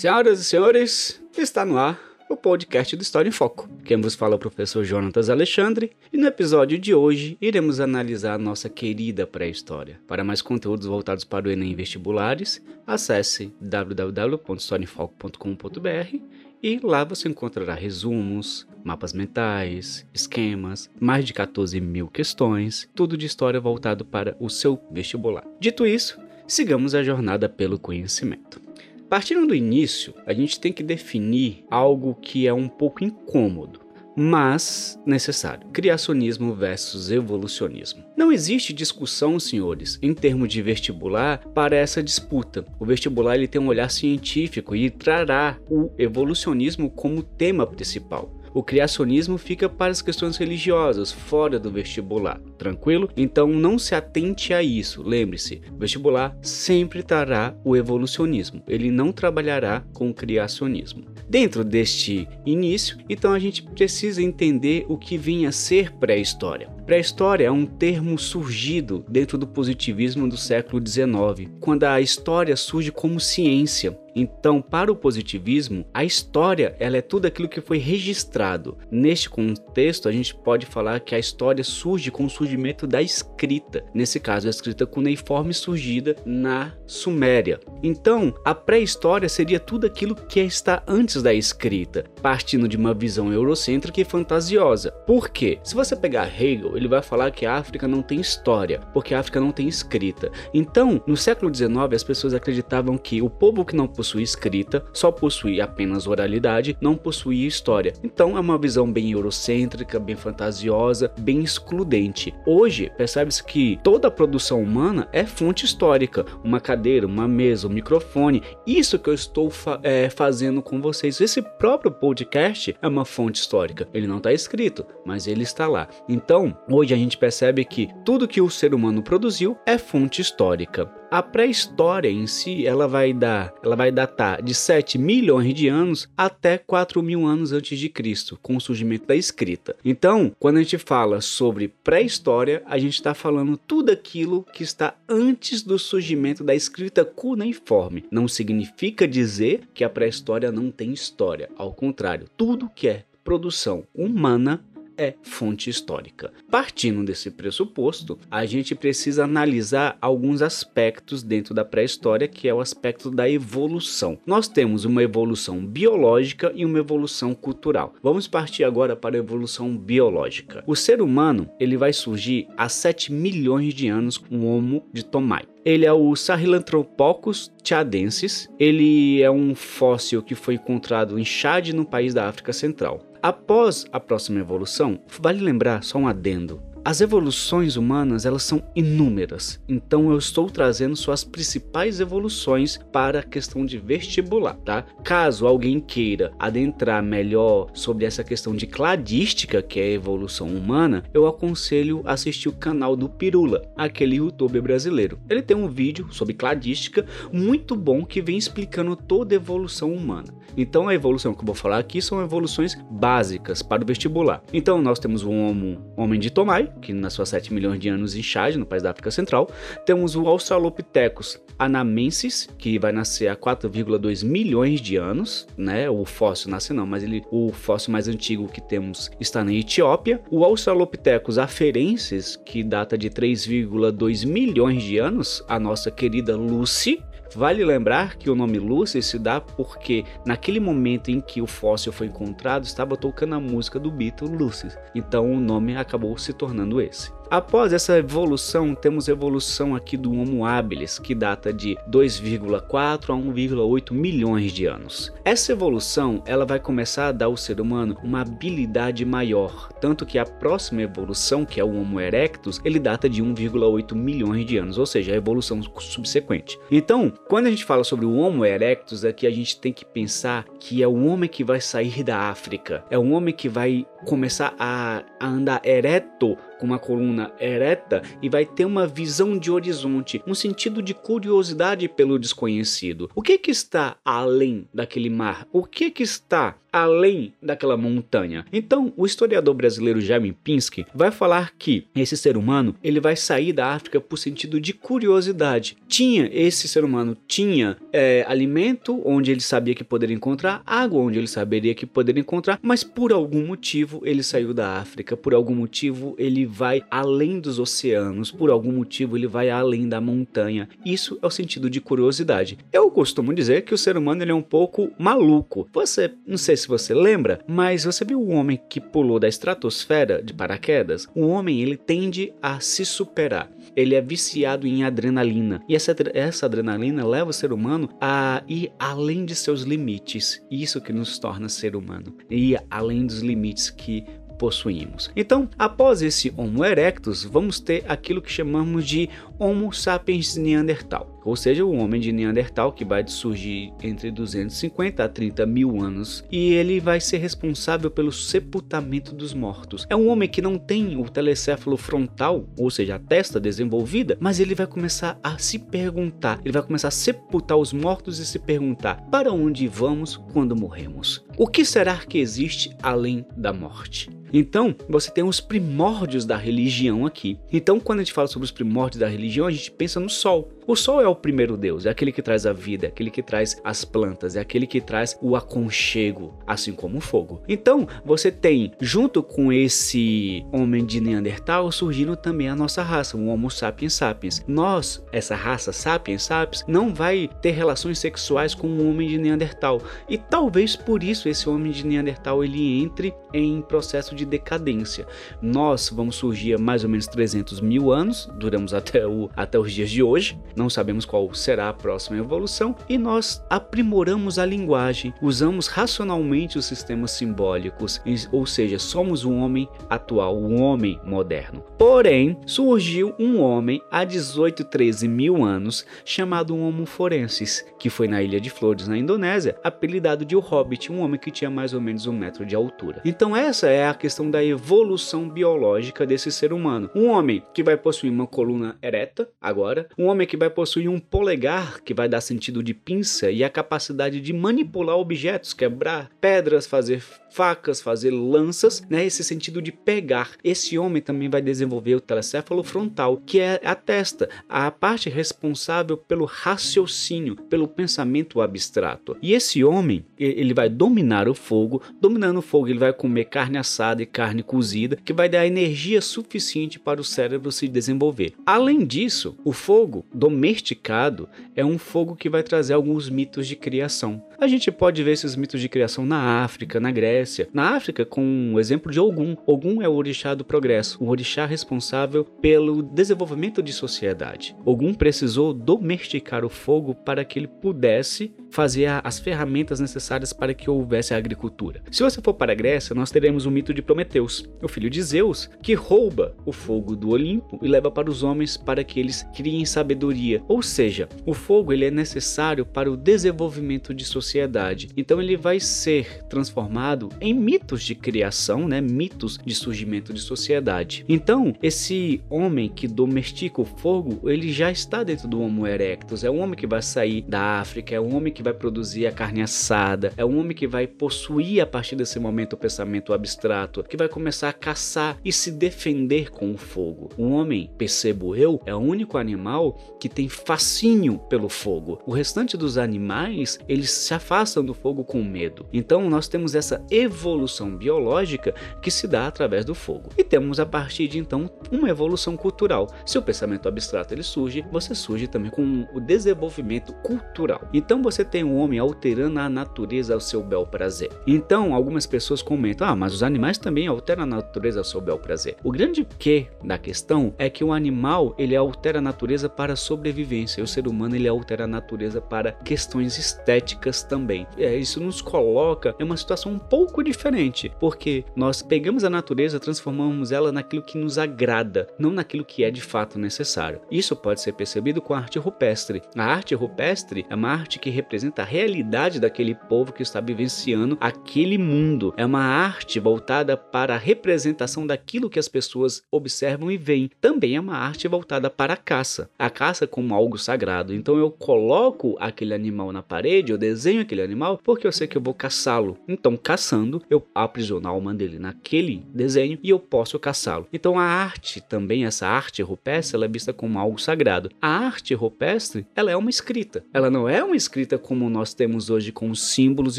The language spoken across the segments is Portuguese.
Senhoras e senhores, está no ar o podcast do História em Foco. Quem vos fala é o professor Jonatas Alexandre e no episódio de hoje iremos analisar a nossa querida pré-história. Para mais conteúdos voltados para o Enem vestibulares, acesse www.historiaemfoco.com.br e lá você encontrará resumos, mapas mentais, esquemas, mais de 14 mil questões, tudo de história voltado para o seu vestibular. Dito isso, sigamos a jornada pelo conhecimento. Partindo do início, a gente tem que definir algo que é um pouco incômodo, mas necessário: criacionismo versus evolucionismo. Não existe discussão, senhores, em termos de vestibular para essa disputa. O vestibular ele tem um olhar científico e trará o evolucionismo como tema principal. O criacionismo fica para as questões religiosas, fora do vestibular, tranquilo? Então não se atente a isso. Lembre-se, vestibular sempre trará o evolucionismo, ele não trabalhará com o criacionismo. Dentro deste início, então a gente precisa entender o que vinha a ser pré-história. Pré-história é um termo surgido dentro do positivismo do século XIX, quando a história surge como ciência. Então, para o positivismo, a história ela é tudo aquilo que foi registrado. Neste contexto, a gente pode falar que a história surge com o surgimento da escrita. Nesse caso, a escrita cuneiforme surgida na Suméria. Então, a pré-história seria tudo aquilo que está antes da escrita, partindo de uma visão eurocêntrica e fantasiosa. Por quê? Se você pegar Hegel, ele vai falar que a África não tem história, porque a África não tem escrita. Então, no século XIX, as pessoas acreditavam que o povo que não possuía escrita só possuía apenas oralidade, não possuía história. Então, é uma visão bem eurocêntrica, bem fantasiosa, bem excludente. Hoje, percebe-se que toda a produção humana é fonte histórica. Uma cadeira, uma mesa, um microfone. Isso que eu estou fa é, fazendo com vocês. Esse próprio podcast é uma fonte histórica. Ele não está escrito, mas ele está lá. Então, Hoje a gente percebe que tudo que o ser humano produziu é fonte histórica. A pré-história em si, ela vai dar, ela vai datar de 7 milhões de anos até 4 mil anos antes de Cristo, com o surgimento da escrita. Então, quando a gente fala sobre pré-história, a gente está falando tudo aquilo que está antes do surgimento da escrita cuneiforme. Não significa dizer que a pré-história não tem história. Ao contrário, tudo que é produção humana é fonte histórica. Partindo desse pressuposto, a gente precisa analisar alguns aspectos dentro da pré-história, que é o aspecto da evolução. Nós temos uma evolução biológica e uma evolução cultural. Vamos partir agora para a evolução biológica. O ser humano ele vai surgir há 7 milhões de anos com o Homo de Tomai. Ele é o Sahelanthropus tchadensis. Ele é um fóssil que foi encontrado em Chad, no país da África Central. Após a próxima evolução, vale lembrar só um adendo. As evoluções humanas elas são inúmeras, então eu estou trazendo suas principais evoluções para a questão de vestibular, tá? Caso alguém queira adentrar melhor sobre essa questão de cladística, que é a evolução humana, eu aconselho assistir o canal do Pirula, aquele youtuber brasileiro. Ele tem um vídeo sobre cladística muito bom que vem explicando toda a evolução humana. Então a evolução que eu vou falar aqui são evoluções básicas para o vestibular. Então nós temos o homo, homem de Tomai, que nasceu há 7 milhões de anos em Chad, no país da África Central. Temos o Australopithecus anamensis, que vai nascer há 4,2 milhões de anos, né? O fóssil nasce não, mas ele, o fóssil mais antigo que temos está na Etiópia. O Australopithecus afarensis, que data de 3,2 milhões de anos, a nossa querida Lucy, Vale lembrar que o nome Lucy se dá porque naquele momento em que o fóssil foi encontrado estava tocando a música do Beatle Lucy, então o nome acabou se tornando esse. Após essa evolução, temos evolução aqui do Homo habilis, que data de 2,4 a 1,8 milhões de anos. Essa evolução, ela vai começar a dar ao ser humano uma habilidade maior, tanto que a próxima evolução, que é o Homo erectus, ele data de 1,8 milhões de anos, ou seja, a evolução subsequente. Então, quando a gente fala sobre o Homo erectus, aqui a gente tem que pensar que é o homem que vai sair da África, é um homem que vai começar a, a andar ereto com uma coluna ereta e vai ter uma visão de horizonte, um sentido de curiosidade pelo desconhecido. O que que está além daquele mar? O que que está além daquela montanha. Então, o historiador brasileiro Jaime Pinsky vai falar que esse ser humano ele vai sair da África por sentido de curiosidade. Tinha esse ser humano tinha é, alimento onde ele sabia que poderia encontrar, água onde ele saberia que poderia encontrar, mas por algum motivo ele saiu da África, por algum motivo ele vai além dos oceanos, por algum motivo ele vai além da montanha. Isso é o sentido de curiosidade. Eu costumo dizer que o ser humano ele é um pouco maluco. Você, não sei se você lembra, mas você viu o homem que pulou da estratosfera de paraquedas? O homem ele tende a se superar. Ele é viciado em adrenalina e essa, essa adrenalina leva o ser humano a ir além de seus limites. Isso que nos torna ser humano. Ir além dos limites que possuímos. Então, após esse Homo erectus, vamos ter aquilo que chamamos de Homo sapiens neandertal ou seja, o homem de Neandertal que vai surgir entre 250 a 30 mil anos e ele vai ser responsável pelo sepultamento dos mortos. É um homem que não tem o telecéfalo frontal, ou seja, a testa desenvolvida, mas ele vai começar a se perguntar, ele vai começar a sepultar os mortos e se perguntar para onde vamos quando morremos. O que será que existe além da morte? Então, você tem os primórdios da religião aqui. Então, quando a gente fala sobre os primórdios da religião, a gente pensa no sol. O sol é o primeiro Deus, é aquele que traz a vida, é aquele que traz as plantas, é aquele que traz o aconchego, assim como o fogo. Então, você tem, junto com esse homem de Neandertal, surgindo também a nossa raça, o Homo sapiens sapiens. Nós, essa raça sapiens sapiens, não vai ter relações sexuais com o homem de Neandertal. E talvez por isso esse homem de Neandertal ele entre em processo de decadência. Nós vamos surgir há mais ou menos 300 mil anos, duramos até, o, até os dias de hoje, não sabemos qual será a próxima evolução, e nós aprimoramos a linguagem, usamos racionalmente os sistemas simbólicos, ou seja, somos o homem atual, o homem moderno. Porém, surgiu um homem há 18, 13 mil anos chamado Homo forensis, que foi na Ilha de Flores, na Indonésia, apelidado de O Hobbit, um homem que tinha mais ou menos um metro de altura. Então essa é a questão da evolução biológica desse ser humano. Um homem que vai possuir uma coluna ereta, agora, um homem que vai possuir um polegar, que vai dar sentido de pinça e a capacidade de manipular objetos, quebrar pedras, fazer facas, fazer lanças, né? Esse sentido de pegar. Esse homem também vai desenvolver o telecéfalo frontal, que é a testa, a parte responsável pelo raciocínio, pelo pensamento abstrato. E esse homem, ele vai dominar o fogo, dominando o fogo, ele vai comer carne assada e carne cozida, que vai dar energia suficiente para o cérebro se desenvolver. Além disso, o fogo domesticado é um fogo que vai trazer alguns mitos de criação. A gente pode ver esses mitos de criação na África, na Grécia. Na África, com o exemplo de Ogum. Ogum é o orixá do progresso, o orixá responsável pelo desenvolvimento de sociedade. Ogum precisou domesticar o fogo para que ele pudesse fazer as ferramentas necessárias para que houvesse a agricultura. Se você for para a Grécia, nós teremos o mito de Prometeus, o filho de Zeus, que rouba o fogo do Olimpo e leva para os homens para que eles criem sabedoria. Ou seja, o fogo ele é necessário para o desenvolvimento de sociedade. Então ele vai ser transformado em mitos de criação, né? mitos de surgimento de sociedade. Então, esse homem que domestica o fogo, ele já está dentro do Homo erectus. É um homem que vai sair da África, é um homem que vai produzir a carne assada, é um homem que vai possuir a partir desse momento o pensamento abstrato, que vai começar a caçar e se defender com o fogo. O homem, percebo eu, é o único animal que tem fascínio pelo fogo. O restante dos animais, eles se afastam do fogo com medo. Então nós temos essa evolução biológica que se dá através do fogo. E temos a partir de então uma evolução cultural. Se o pensamento abstrato ele surge, você surge também com o desenvolvimento cultural. Então você tem o homem alterando a natureza ao seu bel prazer. Então algumas pessoas comentam: "Ah, mas os animais também alteram a natureza ao seu bel prazer". O grande que da questão é que o animal ele altera a natureza para sobrevivência, e o ser humano ele altera a natureza para questões estéticas também. É, isso nos coloca em uma situação um pouco diferente, porque nós pegamos a natureza, transformamos ela naquilo que nos agrada, não naquilo que é de fato necessário. Isso pode ser percebido com a arte rupestre. A arte rupestre é uma arte que representa a realidade daquele povo que está vivenciando aquele mundo. É uma arte voltada para a representação daquilo que as pessoas observam e veem. Também é uma arte voltada para a caça. A caça como algo sagrado. Então eu coloco aquele animal na parede, eu desenho aquele animal porque eu sei que eu vou caçá-lo. Então, caçando, eu aprisiono a alma dele naquele desenho e eu posso caçá-lo. Então a arte também, essa arte rupestre, ela é vista como algo sagrado. A arte rupestre, ela é uma escrita. Ela não é uma escrita como nós temos hoje com símbolos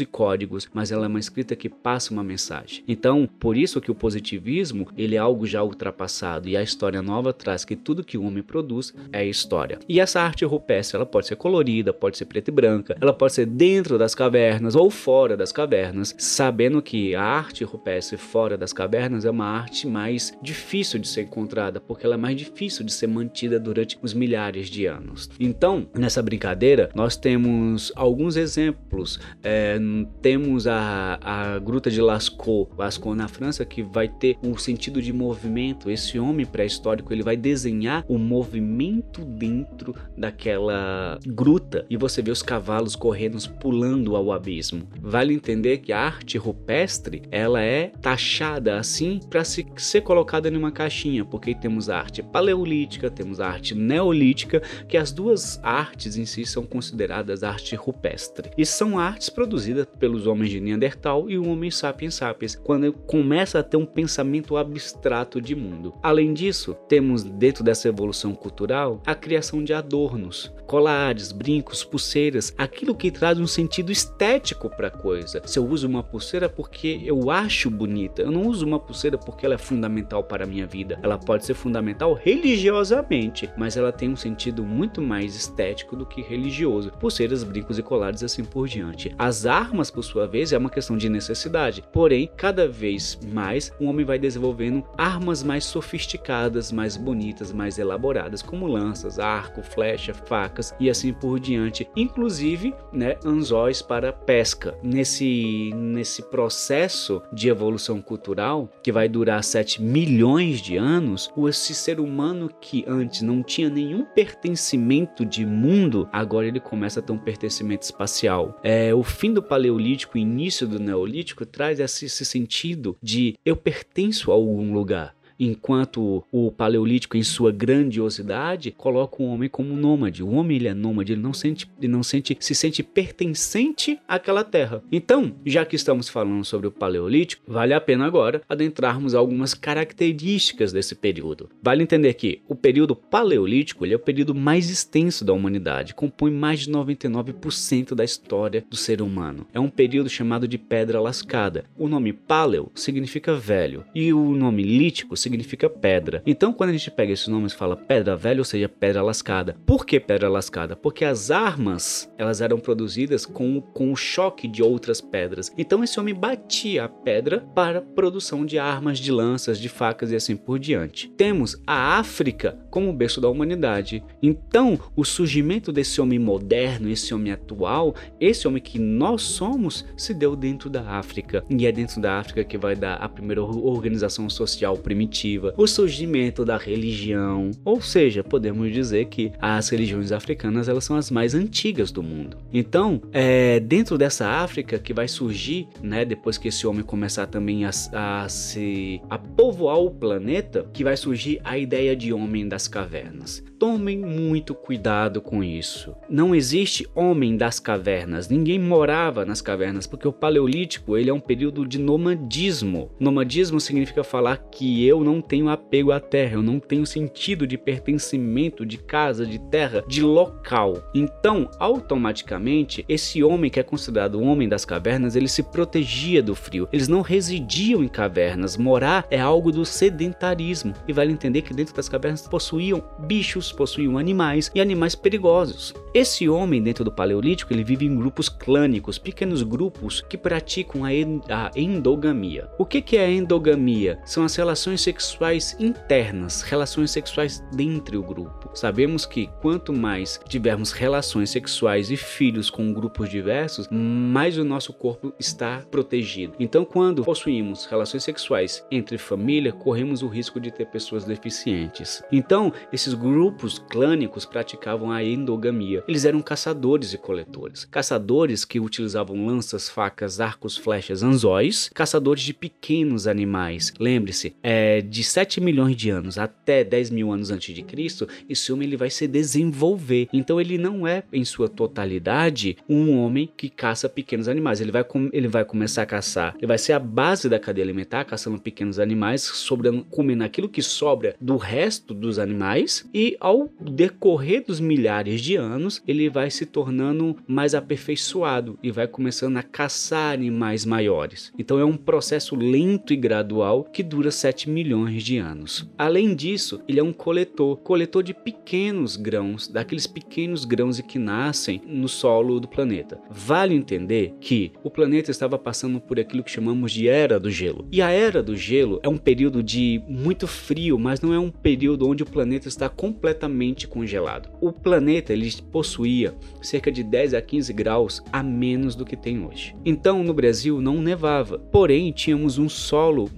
e códigos, mas ela é uma escrita que passa uma mensagem. Então, por isso que o positivismo, ele é algo já ultrapassado e a história nova traz que tudo que o homem produz é história. E essa arte rupestre, ela pode ser colorida, pode ser preta e branca, ela pode ser dentro das cavernas ou fora das cavernas, sabendo que a arte rupestre fora das cavernas é uma arte mais difícil de ser encontrada, porque ela é mais difícil de ser mantida durante os milhares de anos. Então, nessa brincadeira, nós temos alguns exemplos. É, temos a, a Gruta de Lascaux, Lascaux na França, que vai ter um sentido de movimento. Esse homem pré-histórico ele vai desenhar o movimento dentro daquela gruta e você vê os cavalos correndo, pulando ao abismo. Vale entender que a arte rupestre ela é taxada assim para ser colocada em uma caixinha, porque temos a arte paleolítica, temos a arte neolítica, que as duas artes em si são consideradas arte rupestre e são artes produzidas pelos homens de Neandertal e o homem sapiens sapiens, quando começa a ter um pensamento abstrato de mundo. Além disso, temos dentro dessa evolução cultural a criação de adornos, colares, brincos, pulseiras, aquilo que traz um sentido estético para a coisa. Se eu uso uma pulseira porque eu acho bonita, eu não uso uma pulseira porque ela é fundamental para a minha vida. Ela pode ser fundamental religiosamente, mas ela tem um sentido muito mais estético do que religioso. Pulseiras, brincos e colares assim por diante. As armas, por sua vez, é uma questão de necessidade. Porém, cada vez mais o homem vai desenvolvendo armas mais sofisticadas, mais bonitas, mais elaboradas, como lanças, arco, flecha, facas e assim por diante. Inclusive, né, anzóis para pesca. Nesse, nesse processo de evolução cultural, que vai durar 7 milhões de anos, esse ser humano que antes não tinha nenhum pertencimento de mundo, agora ele começa a ter um pertencimento espacial. É, o fim do Paleolítico, início do Neolítico, traz esse, esse sentido de eu pertenço a algum lugar enquanto o paleolítico em sua grandiosidade coloca o homem como nômade. O homem ele é nômade, ele não sente, ele não sente, se sente pertencente àquela terra. Então, já que estamos falando sobre o paleolítico, vale a pena agora adentrarmos algumas características desse período. Vale entender que o período paleolítico ele é o período mais extenso da humanidade, compõe mais de 99% da história do ser humano. É um período chamado de pedra lascada. O nome paleo significa velho e o nome lítico significa significa pedra. Então, quando a gente pega esses nomes fala pedra velha, ou seja, pedra lascada. Por que pedra lascada? Porque as armas, elas eram produzidas com, com o choque de outras pedras. Então, esse homem batia a pedra para a produção de armas, de lanças, de facas e assim por diante. Temos a África como berço da humanidade. Então, o surgimento desse homem moderno, esse homem atual, esse homem que nós somos, se deu dentro da África. E é dentro da África que vai dar a primeira organização social primitiva o surgimento da religião, ou seja, podemos dizer que as religiões africanas elas são as mais antigas do mundo. Então, é dentro dessa África que vai surgir, né, depois que esse homem começar também a, a se a povoar o planeta, que vai surgir a ideia de homem das cavernas. Tomem muito cuidado com isso. Não existe homem das cavernas. Ninguém morava nas cavernas, porque o paleolítico ele é um período de nomadismo. Nomadismo significa falar que eu não tenho apego à terra, eu não tenho sentido de pertencimento, de casa, de terra, de local. Então, automaticamente, esse homem que é considerado o homem das cavernas, ele se protegia do frio. Eles não residiam em cavernas. Morar é algo do sedentarismo. E vale entender que dentro das cavernas possuíam bichos, possuíam animais e animais perigosos. Esse homem dentro do Paleolítico ele vive em grupos clânicos, pequenos grupos que praticam a, endogamia. O que, é a endogamia? São as relações internas, relações sexuais dentro do grupo. Sabemos que quanto mais tivermos relações sexuais e filhos com grupos diversos, mais o nosso corpo está protegido. Então, quando possuímos relações sexuais entre família, corremos o risco de ter pessoas deficientes. Então, esses grupos clânicos praticavam a endogamia. Eles eram caçadores e coletores. Caçadores que utilizavam lanças, facas, arcos, flechas, anzóis, caçadores de pequenos animais. Lembre-se, é, de 7 milhões de anos até 10 mil anos antes de Cristo, esse homem ele vai se desenvolver. Então ele não é, em sua totalidade, um homem que caça pequenos animais. Ele vai, ele vai começar a caçar, ele vai ser a base da cadeia alimentar, caçando pequenos animais, sobrando, comendo aquilo que sobra do resto dos animais, e ao decorrer dos milhares de anos, ele vai se tornando mais aperfeiçoado e vai começando a caçar animais maiores. Então é um processo lento e gradual que dura 7 milhões de anos. Além disso, ele é um coletor, coletor de pequenos grãos, daqueles pequenos grãos que nascem no solo do planeta. Vale entender que o planeta estava passando por aquilo que chamamos de era do gelo. E a era do gelo é um período de muito frio, mas não é um período onde o planeta está completamente congelado. O planeta ele possuía cerca de 10 a 15 graus a menos do que tem hoje. Então, no Brasil não nevava, porém tínhamos um solo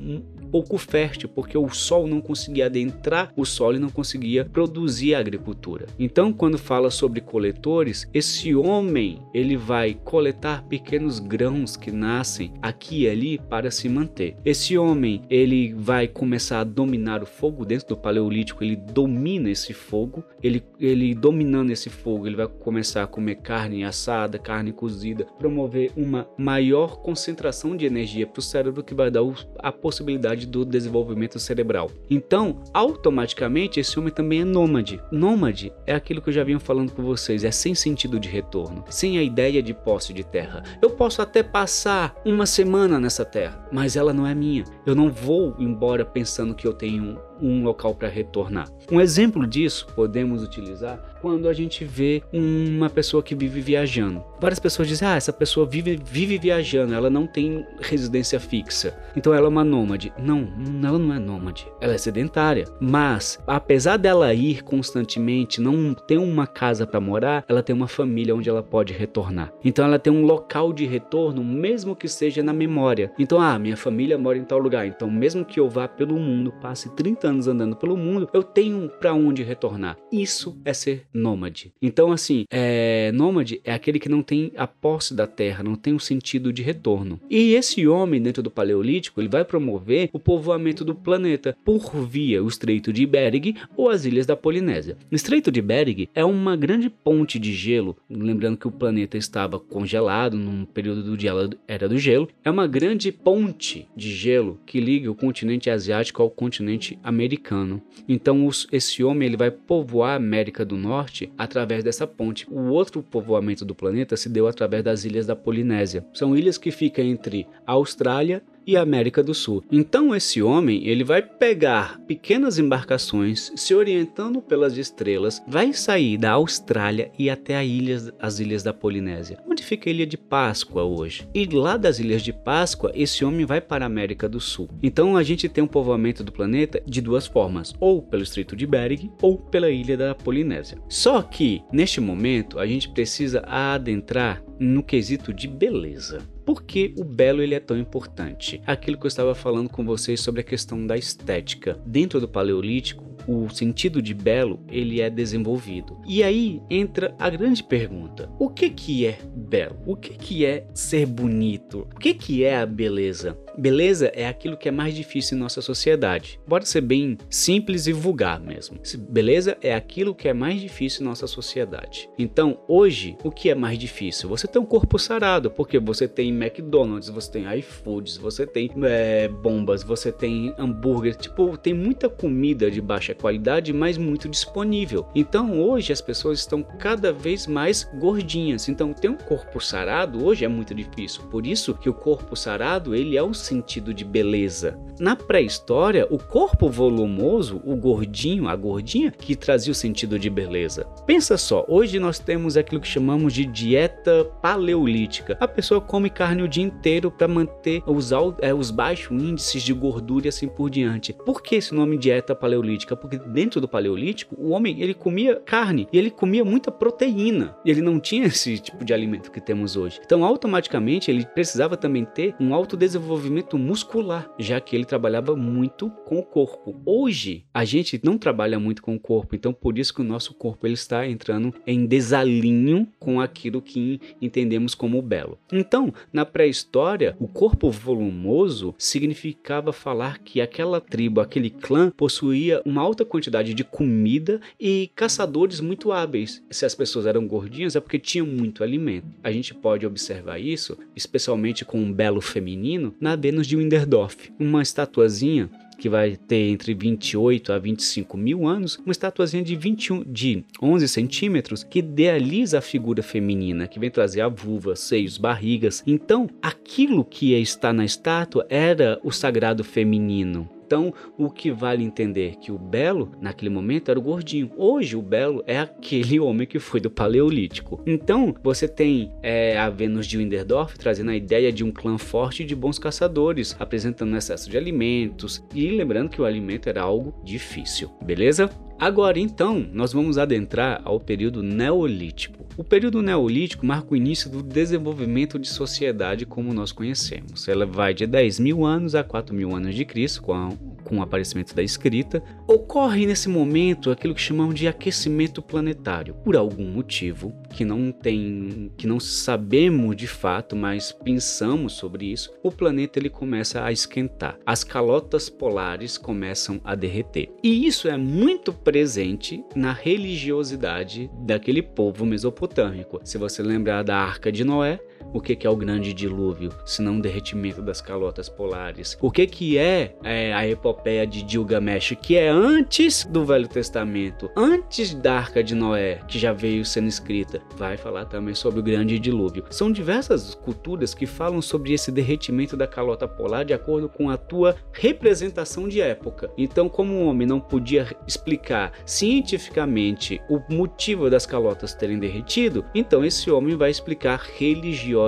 pouco fértil, porque o sol não conseguia adentrar o solo e não conseguia produzir a agricultura. Então, quando fala sobre coletores, esse homem ele vai coletar pequenos grãos que nascem aqui e ali para se manter. Esse homem ele vai começar a dominar o fogo dentro do paleolítico, ele domina esse fogo, ele, ele dominando esse fogo, ele vai começar a comer carne assada, carne cozida, promover uma maior concentração de energia para o cérebro que vai dar a possibilidade do desenvolvimento cerebral. Então, automaticamente, esse homem também é nômade. Nômade é aquilo que eu já vinha falando com vocês, é sem sentido de retorno, sem a ideia de posse de terra. Eu posso até passar uma semana nessa terra, mas ela não é minha. Eu não vou embora pensando que eu tenho um local para retornar. Um exemplo disso podemos utilizar quando a gente vê uma pessoa que vive viajando. Várias pessoas dizem: ah, essa pessoa vive, vive viajando, ela não tem residência fixa, então ela é uma nômade. Não, ela não é nômade, ela é sedentária. Mas, apesar dela ir constantemente, não ter uma casa para morar, ela tem uma família onde ela pode retornar. Então, ela tem um local de retorno, mesmo que seja na memória. Então, ah, minha família mora em tal lugar, então, mesmo que eu vá pelo mundo, passe 30 anos andando pelo mundo, eu tenho para onde retornar. Isso é ser nômade. Então, assim, é, nômade é aquele que não tem a posse da terra, não tem um sentido de retorno. E esse homem dentro do Paleolítico, ele vai promover o povoamento do planeta por via o Estreito de Bering ou as ilhas da Polinésia. O Estreito de Bering é uma grande ponte de gelo, lembrando que o planeta estava congelado num período do dia era do gelo. É uma grande ponte de gelo que liga o continente asiático ao continente americano americano. Então os, esse homem ele vai povoar a América do Norte através dessa ponte. O outro povoamento do planeta se deu através das ilhas da Polinésia. São ilhas que ficam entre a Austrália e América do Sul. Então esse homem, ele vai pegar pequenas embarcações, se orientando pelas estrelas, vai sair da Austrália e até ilhas, as ilhas da Polinésia, onde fica a ilha de Páscoa hoje. E lá das ilhas de Páscoa, esse homem vai para a América do Sul. Então a gente tem um povoamento do planeta de duas formas, ou pelo Estreito de Bering ou pela ilha da Polinésia. Só que neste momento a gente precisa adentrar no quesito de beleza. Por que o belo ele é tão importante? Aquilo que eu estava falando com vocês sobre a questão da estética. Dentro do paleolítico, o sentido de belo ele é desenvolvido. E aí entra a grande pergunta: o que que é belo? O que que é ser bonito? O que que é a beleza? Beleza é aquilo que é mais difícil em nossa sociedade. Pode ser bem simples e vulgar mesmo. Beleza é aquilo que é mais difícil em nossa sociedade. Então, hoje, o que é mais difícil? Você tem um corpo sarado, porque você tem McDonald's, você tem iFoods, você tem é, bombas, você tem hambúrguer. Tipo, tem muita comida de baixa qualidade, mas muito disponível. Então hoje as pessoas estão cada vez mais gordinhas. Então ter um corpo sarado hoje é muito difícil. Por isso que o corpo sarado ele é o sentido de beleza. Na pré-história, o corpo volumoso, o gordinho, a gordinha, que trazia o sentido de beleza. Pensa só, hoje nós temos aquilo que chamamos de dieta paleolítica. A pessoa come carne o dia inteiro para manter os, é, os baixos índices de gordura e assim por diante. Por que esse nome dieta paleolítica? Porque dentro do paleolítico, o homem ele comia carne e ele comia muita proteína. E ele não tinha esse tipo de alimento que temos hoje. Então, automaticamente, ele precisava também ter um alto desenvolvimento muscular, já que ele trabalhava muito com o corpo. Hoje, a gente não trabalha muito com o corpo, então por isso que o nosso corpo ele está entrando em desalinho com aquilo que entendemos como belo. Então, na pré-história, o corpo volumoso significava falar que aquela tribo, aquele clã possuía uma alta quantidade de comida e caçadores muito hábeis. Se as pessoas eram gordinhas é porque tinham muito alimento. A gente pode observar isso, especialmente com um belo feminino, na De Winderdorf, uma estatuazinha que vai ter entre 28 a 25 mil anos, uma estatuazinha de, 21, de 11 centímetros que idealiza a figura feminina, que vem trazer a vulva, seios, barrigas. Então, aquilo que está na estátua era o sagrado feminino. Então, o que vale entender que o belo, naquele momento, era o gordinho. Hoje, o belo é aquele homem que foi do Paleolítico. Então, você tem é, a Vênus de Winderdorf trazendo a ideia de um clã forte de bons caçadores, apresentando excesso de alimentos e lembrando que o alimento era algo difícil, beleza? Agora então, nós vamos adentrar ao período Neolítico. O período Neolítico marca o início do desenvolvimento de sociedade como nós conhecemos. Ela vai de 10 mil anos a 4 mil anos de Cristo, com com o aparecimento da escrita, ocorre nesse momento aquilo que chamamos de aquecimento planetário. Por algum motivo que não tem, que não sabemos de fato, mas pensamos sobre isso, o planeta ele começa a esquentar. As calotas polares começam a derreter. E isso é muito presente na religiosidade daquele povo mesopotâmico. Se você lembrar da Arca de Noé, o que, que é o grande dilúvio, se não o derretimento das calotas polares? O que, que é, é a epopeia de Gilgamesh, que é antes do Velho Testamento, antes da Arca de Noé, que já veio sendo escrita? Vai falar também sobre o grande dilúvio. São diversas culturas que falam sobre esse derretimento da calota polar de acordo com a tua representação de época. Então, como o homem não podia explicar cientificamente o motivo das calotas terem derretido, então esse homem vai explicar religiosamente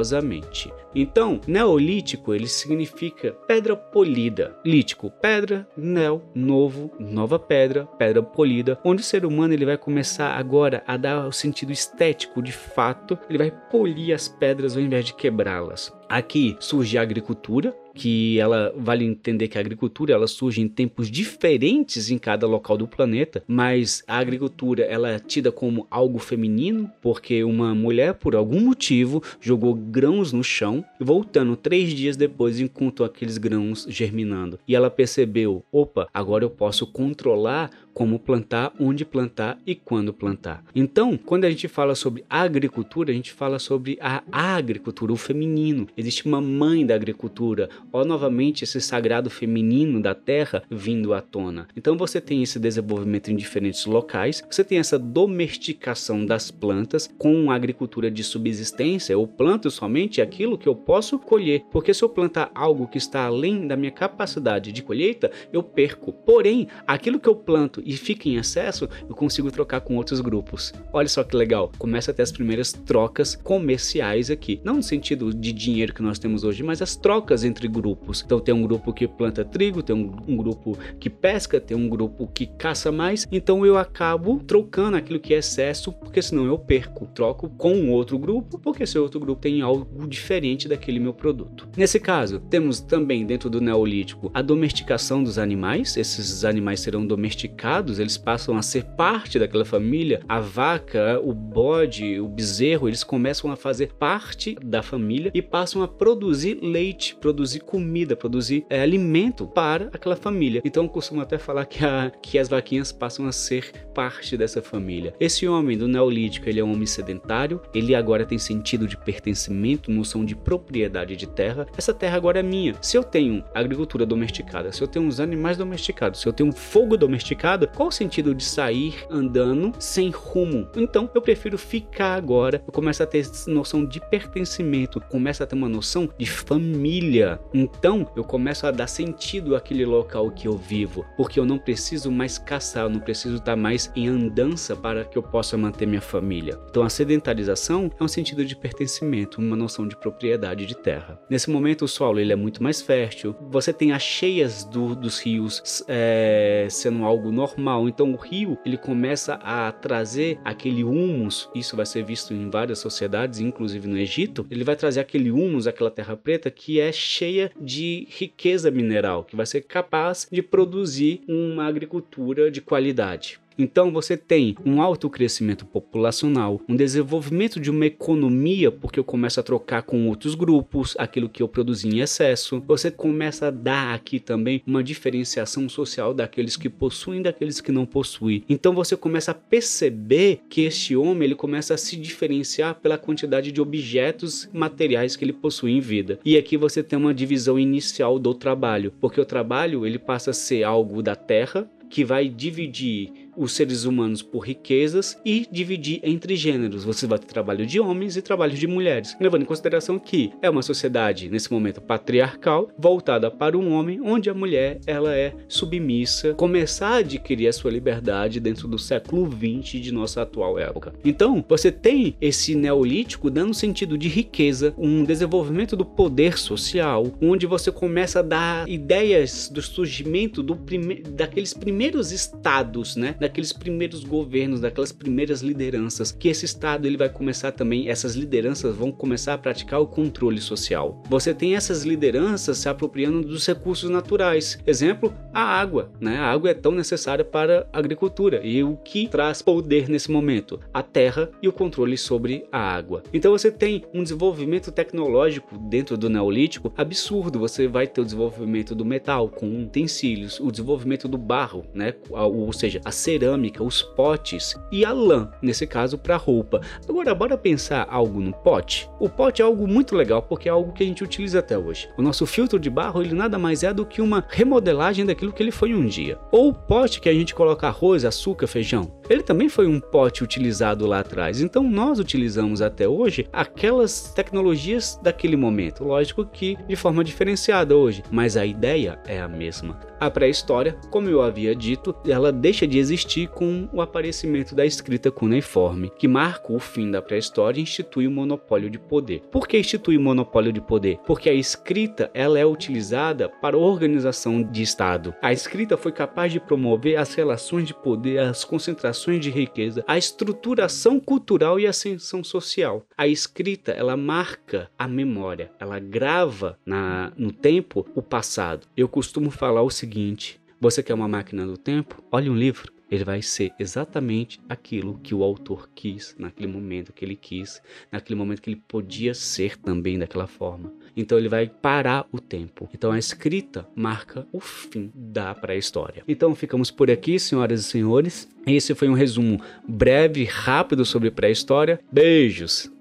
Então, neolítico ele significa pedra polida. Lítico, pedra, neo, novo, nova pedra, pedra polida, onde o ser humano ele vai começar agora a dar o sentido estético de fato, ele vai polir as pedras ao invés de quebrá-las. Aqui surge a agricultura, que ela vale entender que a agricultura ela surge em tempos diferentes em cada local do planeta, mas a agricultura ela é tida como algo feminino porque uma mulher por algum motivo jogou grãos no chão e voltando três dias depois encontrou aqueles grãos germinando. E ela percebeu, opa, agora eu posso controlar como plantar, onde plantar e quando plantar. Então, quando a gente fala sobre agricultura, a gente fala sobre a agricultura, o feminino. Existe uma mãe da agricultura, ó novamente esse sagrado feminino da terra vindo à tona. Então você tem esse desenvolvimento em diferentes locais, você tem essa domesticação das plantas com agricultura de subsistência. Eu planto somente aquilo que eu posso colher, porque se eu plantar algo que está além da minha capacidade de colheita, eu perco. Porém, aquilo que eu planto e fica em excesso, eu consigo trocar com outros grupos. Olha só que legal, começa a ter as primeiras trocas comerciais aqui. Não no sentido de dinheiro que nós temos hoje, mas as trocas entre grupos. Então tem um grupo que planta trigo, tem um, um grupo que pesca, tem um grupo que caça mais. Então eu acabo trocando aquilo que é excesso, porque senão eu perco. Troco com outro grupo, porque esse outro grupo tem algo diferente daquele meu produto. Nesse caso, temos também dentro do Neolítico a domesticação dos animais. Esses animais serão domesticados eles passam a ser parte daquela família. A vaca, o bode, o bezerro, eles começam a fazer parte da família e passam a produzir leite, produzir comida, produzir é, alimento para aquela família. Então eu costumo até falar que, a, que as vaquinhas passam a ser parte dessa família. Esse homem do Neolítico, ele é um homem sedentário, ele agora tem sentido de pertencimento, noção de propriedade de terra. Essa terra agora é minha. Se eu tenho agricultura domesticada, se eu tenho os animais domesticados, se eu tenho fogo domesticado, Qual o sentido de sair andando sem rumo? Então eu prefiro ficar agora. Eu começo a ter noção de pertencimento, começo a ter uma noção de família. Então eu começo a dar sentido àquele local que eu vivo, porque eu não preciso mais caçar, eu não preciso estar mais em andança para que eu possa manter minha família. Então a sedentarização é um sentido de pertencimento, uma noção de propriedade de terra. Nesse momento o solo ele é muito mais fértil. Você tem as cheias do, dos rios é, sendo algo normal. Então o rio ele começa a trazer aquele humus. Isso vai ser visto em várias sociedades, inclusive no Egito. Ele vai trazer aquele humus, aquela terra preta que é cheia de riqueza mineral, que vai ser capaz de produzir uma agricultura de qualidade. Então você tem um alto crescimento populacional, um desenvolvimento de uma economia, porque eu começo a trocar com outros grupos aquilo que eu produzi em excesso. Você começa a dar aqui também uma diferenciação social daqueles que possuem e daqueles que não possuem. Então você começa a perceber que este homem ele começa a se diferenciar pela quantidade de objetos materiais que ele possui em vida. E aqui você tem uma divisão inicial do trabalho, porque o trabalho ele passa a ser algo da terra que vai dividir os seres humanos por riquezas e dividir entre gêneros. Você vai ter trabalho de homens e trabalho de mulheres, levando em consideração que é uma sociedade nesse momento patriarcal voltada para um homem, onde a mulher ela é submissa, começar a adquirir a sua liberdade dentro do século 20 de nossa atual época. Então, você tem esse neolítico dando sentido de riqueza, um desenvolvimento do poder social, onde você começa a dar ideias do surgimento do prime daqueles primeiros estados, né? Daqueles primeiros governos, daquelas primeiras lideranças, que esse Estado ele vai começar também, essas lideranças vão começar a praticar o controle social. Você tem essas lideranças se apropriando dos recursos naturais. Exemplo, a água. Né? A água é tão necessária para a agricultura e o que traz poder nesse momento? A terra e o controle sobre a água. Então você tem um desenvolvimento tecnológico dentro do Neolítico absurdo. Você vai ter o desenvolvimento do metal com utensílios, o desenvolvimento do barro, né? ou seja, a cerâmica cerâmica, os potes e a lã, nesse caso para roupa. Agora, bora pensar algo no pote? O pote é algo muito legal porque é algo que a gente utiliza até hoje. O nosso filtro de barro ele nada mais é do que uma remodelagem daquilo que ele foi um dia. Ou o pote que a gente coloca arroz, açúcar, feijão. Ele também foi um pote utilizado lá atrás. Então nós utilizamos até hoje aquelas tecnologias daquele momento. Lógico que de forma diferenciada hoje, mas a ideia é a mesma. A pré-história, como eu havia dito, ela deixa de existir com o aparecimento da escrita cuneiforme, que marca o fim da pré-história e institui o monopólio de poder. Por que institui o monopólio de poder? Porque a escrita ela é utilizada para organização de Estado. A escrita foi capaz de promover as relações de poder, as concentrações de riqueza, a estruturação cultural e ascensão social. A escrita ela marca a memória, ela grava na, no tempo o passado. Eu costumo falar o seguinte seguinte: você quer uma máquina do tempo? Olhe um livro. Ele vai ser exatamente aquilo que o autor quis, naquele momento que ele quis, naquele momento que ele podia ser também daquela forma. Então ele vai parar o tempo. Então a escrita marca o fim da pré-história. Então ficamos por aqui, senhoras e senhores. Esse foi um resumo breve, rápido sobre pré-história. Beijos!